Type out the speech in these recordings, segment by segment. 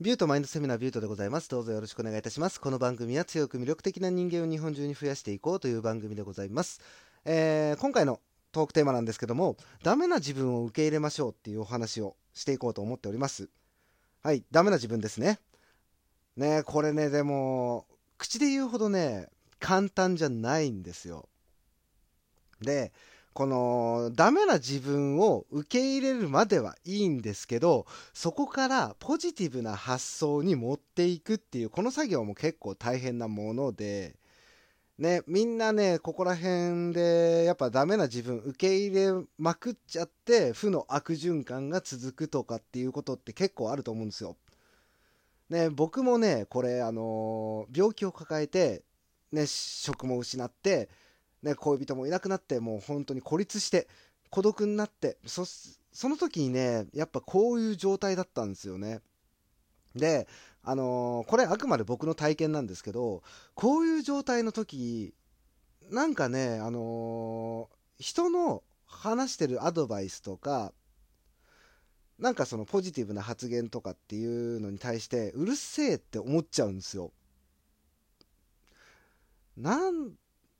ビュートマインドセミナービュートでございます。どうぞよろしくお願いいたします。この番組は強く魅力的な人間を日本中に増やしていこうという番組でございます。えー今回のトークテーマなんですけども、ダメな自分を受け入れましょうっていうお話をしていこうと思っております。はい、ダメな自分ですね。ねこれね、でも、口で言うほどね、簡単じゃないんですよ。で、このダメな自分を受け入れるまではいいんですけどそこからポジティブな発想に持っていくっていうこの作業も結構大変なものでねみんなねここら辺でやっぱダメな自分受け入れまくっちゃって負の悪循環が続くとかっていうことって結構あると思うんですよ。ね僕もねこれあの病気を抱えてね職も失ってね、恋人もいなくなってもう本当に孤立して孤独になってそその時にねやっぱこういう状態だったんですよね。であのーこれあくまで僕の体験なんですけどこういう状態の時なんかねあのー人の話してるアドバイスとかなんかそのポジティブな発言とかっていうのに対してうるせえって思っちゃうんですよ。なん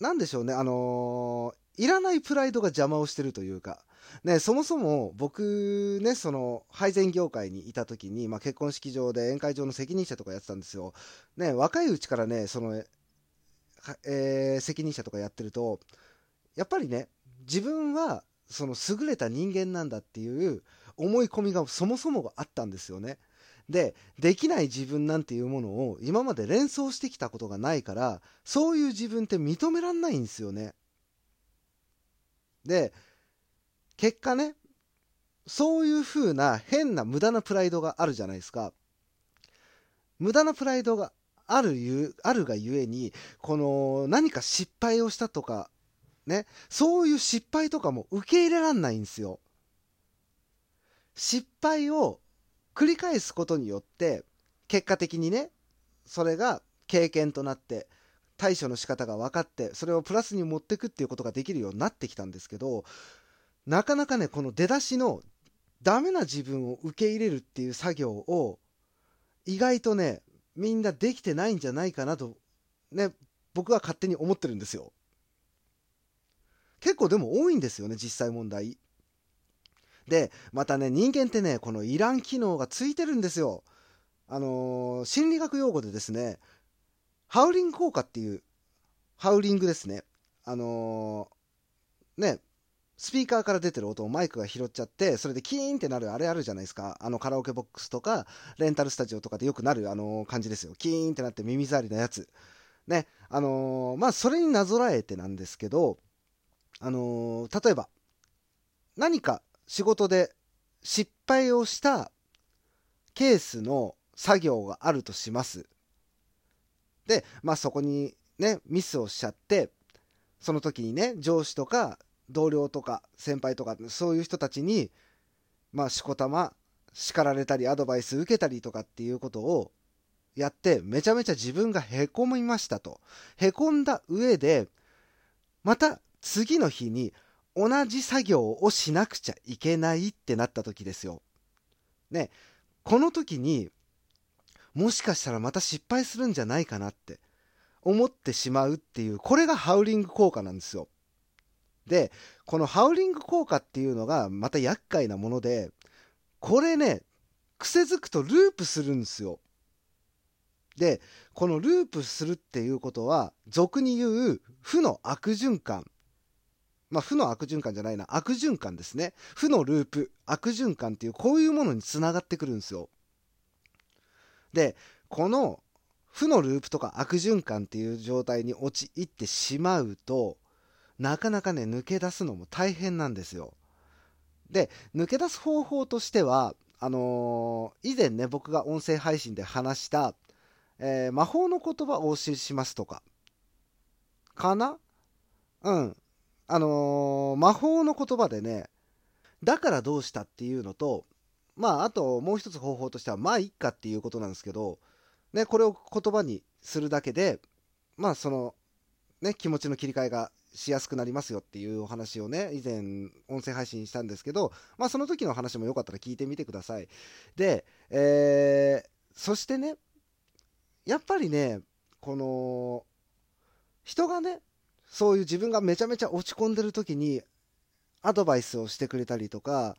なんでしょうね、あのーいらないプライドが邪魔をしてるというか、ね、そもそも僕ね、その配膳業界にいた時に、まあ、結婚式場で宴会場の責任者とかやってたんですよ。ね、若いうちからね、その、えー責任者とかやってると、やっぱりね、自分はその優れた人間なんだっていう思い込みがそもそもがあったんですよね。でできない自分なんていうものを今まで連想してきたことがないからそういう自分って認めらんないんですよね。で結果ねそういう風な変な無駄なプライドがあるじゃないですか。無駄なプライドがあるゆあるがゆえにこの何か失敗をしたとかねそういう失敗とかも受け入れらんないんですよ。失敗を繰り返すことによって結果的にねそれが経験となって対処の仕方が分かってそれをプラスに持っていくっていうことができるようになってきたんですけどなかなかねこの出だしのダメな自分を受け入れるっていう作業を意外とねみんなできてないんじゃないかなとね僕は勝手に思ってるんですよ。結構でも多いんですよね実際問題。でまたね人間ってねこのいらん機能がついてるんですよ。あのー心理学用語でですねハウリング効果っていうハウリングですね。あのーねスピーカーから出てる音をマイクが拾っちゃってそれでキーンってなるあれあるじゃないですか。あのカラオケボックスとかレンタルスタジオとかでよくなるあの感じですよ。キーンってなって耳障りなやつ。ねあのーまあそれになぞらえてなんですけどあのー例えば何か仕事で失敗をしたケースの作業があるとします。で、まあそこにね、ミスをしちゃって、その時にね、上司とか同僚とか先輩とかそういう人たちに、まあしこたま叱られたりアドバイス受けたりとかっていうことをやって、めちゃめちゃ自分がへこみましたと。へこんだ上で、また次の日に同じ作業をしなくちゃいけないってなった時ですよ。ね、この時にもしかしたらまた失敗するんじゃないかなって思ってしまうっていうこれがハウリング効果なんですよ。でこのハウリング効果っていうのがまた厄介なものでこれね癖づくとループするんですよ。でこのループするっていうことは俗に言う負の悪循環まあ、負の悪循環じゃないな。悪循環ですね。負のループ。悪循環っていうこういうものにつながってくるんですよ。でこの負のループとか悪循環っていう状態に陥ってしまうとなかなかね抜け出すのも大変なんですよ。で抜け出す方法としてはあのー以前ね僕が音声配信で話した、えー魔法の言葉をお教えしますとか。かな？うん。あのー魔法の言葉でねだからどうしたっていうのとまああともう一つ方法としてはまあいっかっていうことなんですけど、ね、これを言葉にするだけでまあそのね気持ちの切り替えがしやすくなりますよっていうお話をね以前音声配信したんですけどまあその時の話もよかったら聞いてみてください。で、えーそしてねやっぱりねこの人がねそういう自分がめちゃめちゃ落ち込んでる時にアドバイスをしてくれたりとか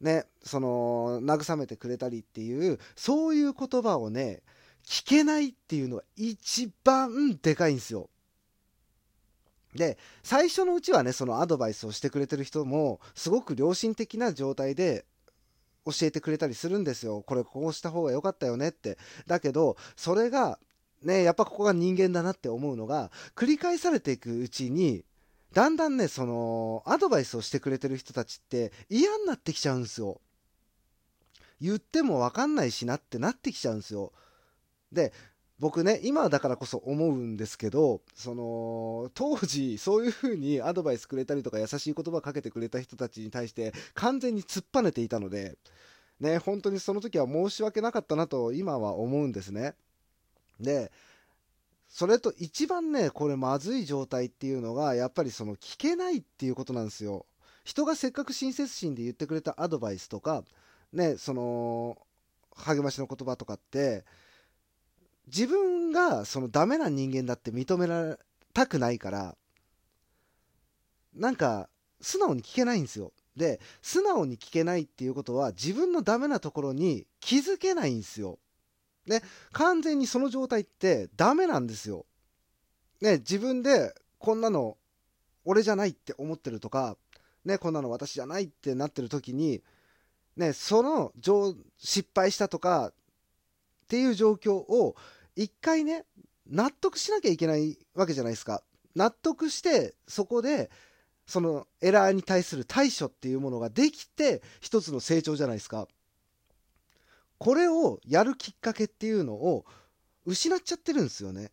ねその慰めてくれたりっていうそういう言葉をね聞けないっていうのが一番でかいんですよ。で最初のうちはねそのアドバイスをしてくれてる人もすごく良心的な状態で教えてくれたりするんですよこれこうした方が良かったよねってだけどそれがねやっぱここが人間だなって思うのが繰り返されていくうちにだんだんねそのアドバイスをしてくれてる人たちって嫌になってきちゃうんですよ。言っても分かんないしなってなってきちゃうんですよ。で僕ね今だからこそ思うんですけどその当時そういう風にアドバイスくれたりとか優しい言葉かけてくれた人たちに対して完全に突っぱねていたのでね本当にその時は申し訳なかったなと今は思うんですね。でそれと一番ねこれまずい状態っていうのがやっぱりその聞けないっていうことなんですよ。人がせっかく親切心で言ってくれたアドバイスとかねその励ましの言葉とかって自分がそのダメな人間だって認められたくないからなんか素直に聞けないんですよ。で素直に聞けないっていうことは自分のダメなところに気づけないんですよ。ね完全にその状態ってダメなんですよ。ね自分でこんなの俺じゃないって思ってるとかねこんなの私じゃないってなってる時にねその失敗したとかっていう状況を一回ね納得しなきゃいけないわけじゃないですか。納得してそこでそのエラーに対する対処っていうものができて一つの成長じゃないですか。これをやるきっかけっていうのを失っちゃってるんですよね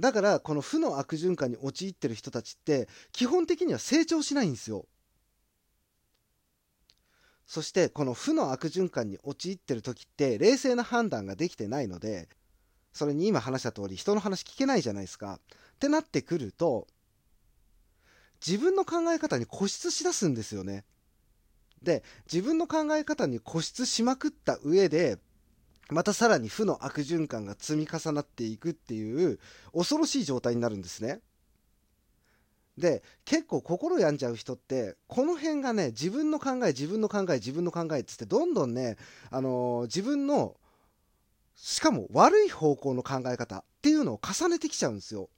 だからこの負の悪循環に陥ってる人たちって基本的には成長しないんですよそしてこの負の悪循環に陥ってる時って冷静な判断ができてないのでそれに今話した通り人の話聞けないじゃないですか。ってなってくると自分の考え方に固執しだすんですよね。で自分の考え方に固執しまくった上でまたさらに負の悪循環が積み重なっていくっていう恐ろしい状態になるんですね。で結構心病んじゃう人ってこの辺がね自分の考え自分の考え自分の考えっつってどんどんね、あのー、自分のしかも悪い方向の考え方っていうのを重ねてきちゃうんですよ。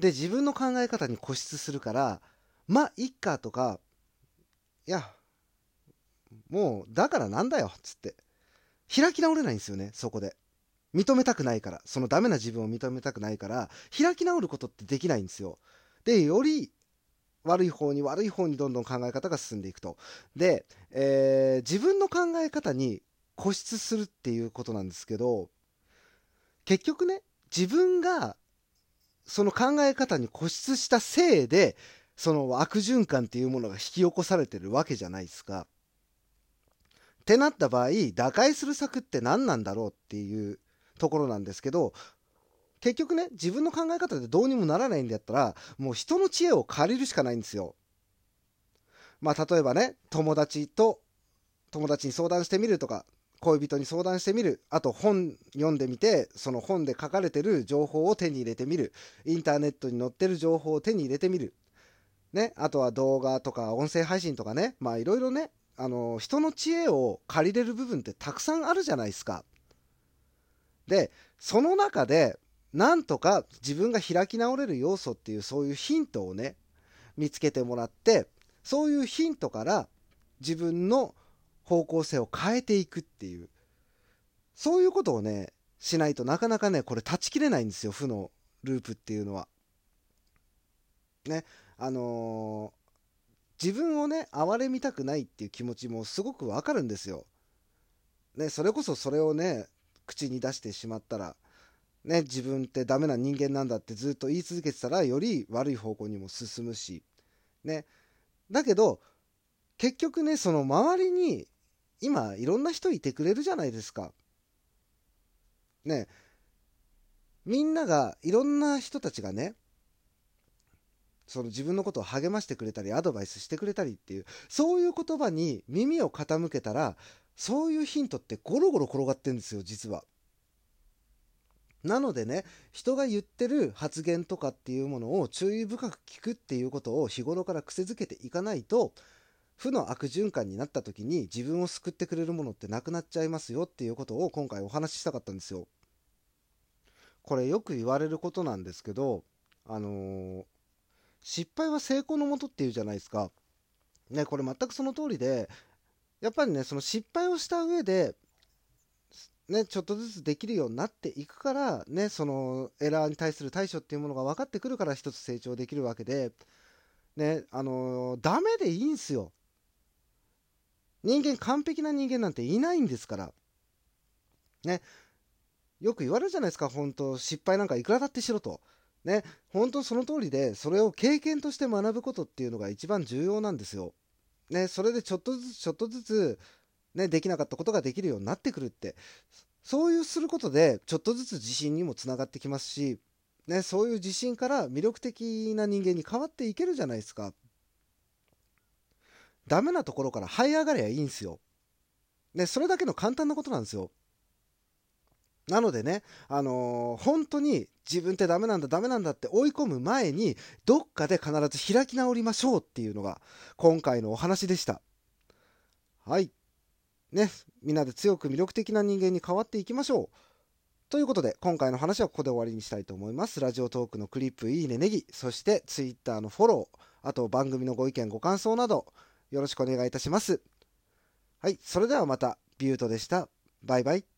で自分の考え方に固執するからまあいっかとかいやもうだからなんだよつって開き直れないんですよねそこで。認めたくないから、そのダメな自分を認めたくないから、開き直ることってできないんですよ。で、より悪い方に悪い方にどんどん考え方が進んでいくと。で、えー、自分の考え方に固執するっていうことなんですけど、結局ね、自分がその考え方に固執したせいで、その悪循環っていうものが引き起こされてるわけじゃないですか。ってなった場合、打開する策って何なんだろうっていうところなんですけど結局ね自分の考え方でどうにもならないんだったらもう人の知恵を借りるしかないんですよ。まあ例えばね友達と友達に相談してみるとか恋人に相談してみるあと本読んでみてその本で書かれてる情報を手に入れてみるインターネットに載ってる情報を手に入れてみる、ね、あとは動画とか音声配信とかねまあいろいろねあの人の知恵を借りれる部分ってたくさんあるじゃないですか。でその中でなんとか自分が開き直れる要素っていうそういうヒントをね見つけてもらってそういうヒントから自分の方向性を変えていくっていうそういうことをねしないとなかなかねこれ断ち切れないんですよ負のループっていうのは。ねあのー、自分をね哀れみたくないっていう気持ちもすごくわかるんですよ。ねそれこそそれをね口に出してしまったら、ね、自分ってダメな人間なんだってずっと言い続けてたらより悪い方向にも進むし、ね、だけど結局ねその周りに今いろんな人いてくれるじゃないですか。ねみんながいろんな人たちがねその自分のことを励ましてくれたりアドバイスしてくれたりっていうそういう言葉に耳を傾けたらそういうヒントってゴロゴロ転がってるんですよ実は。なのでね人が言ってる発言とかっていうものを注意深く聞くっていうことを日頃から癖づけていかないと負の悪循環になった時に自分を救ってくれるものってなくなっちゃいますよっていうことを今回お話ししたかったんですよ。これよく言われることなんですけどあのー、失敗は成功のもとっていうじゃないですか。ねこれ全くその通りでやっぱりねその失敗をした上でね、ちょっとずつできるようになっていくから、ね、そのエラーに対する対処っていうものが分かってくるから一つ成長できるわけで、ね、あのー、ダメでいいんすよ。人間完璧な人間なんていないんですから。ね、よく言われるじゃないですか、本当失敗なんかいくらだってしろと。ね、本当その通りで、それを経験として学ぶことっていうのが一番重要なんですよ。ね、それでちょっとずつちょっとずつね、できなかったことができるようになってくるって、そういうすることで、ちょっとずつ自信にもつながってきますし、ね、そういう自信から魅力的な人間に変わっていけるじゃないですか。ダメなところから這い上がりゃいいんですよ。ね、それだけの簡単なことなんですよ。なのでね、あのー、本当に自分ってダメなんだ、ダメなんだって追い込む前に、どっかで必ず開き直りましょうっていうのが、今回のお話でした。はい。ね、みんなで強く魅力的な人間に変わっていきましょう。ということで、今回の話はここで終わりにしたいと思います。ラジオトークのクリップ、いいね、ネギ、そして Twitter のフォロー、あと番組のご意見、ご感想など、よろしくお願いいたします。はい、それではまた、ビュートでした。バイバイ。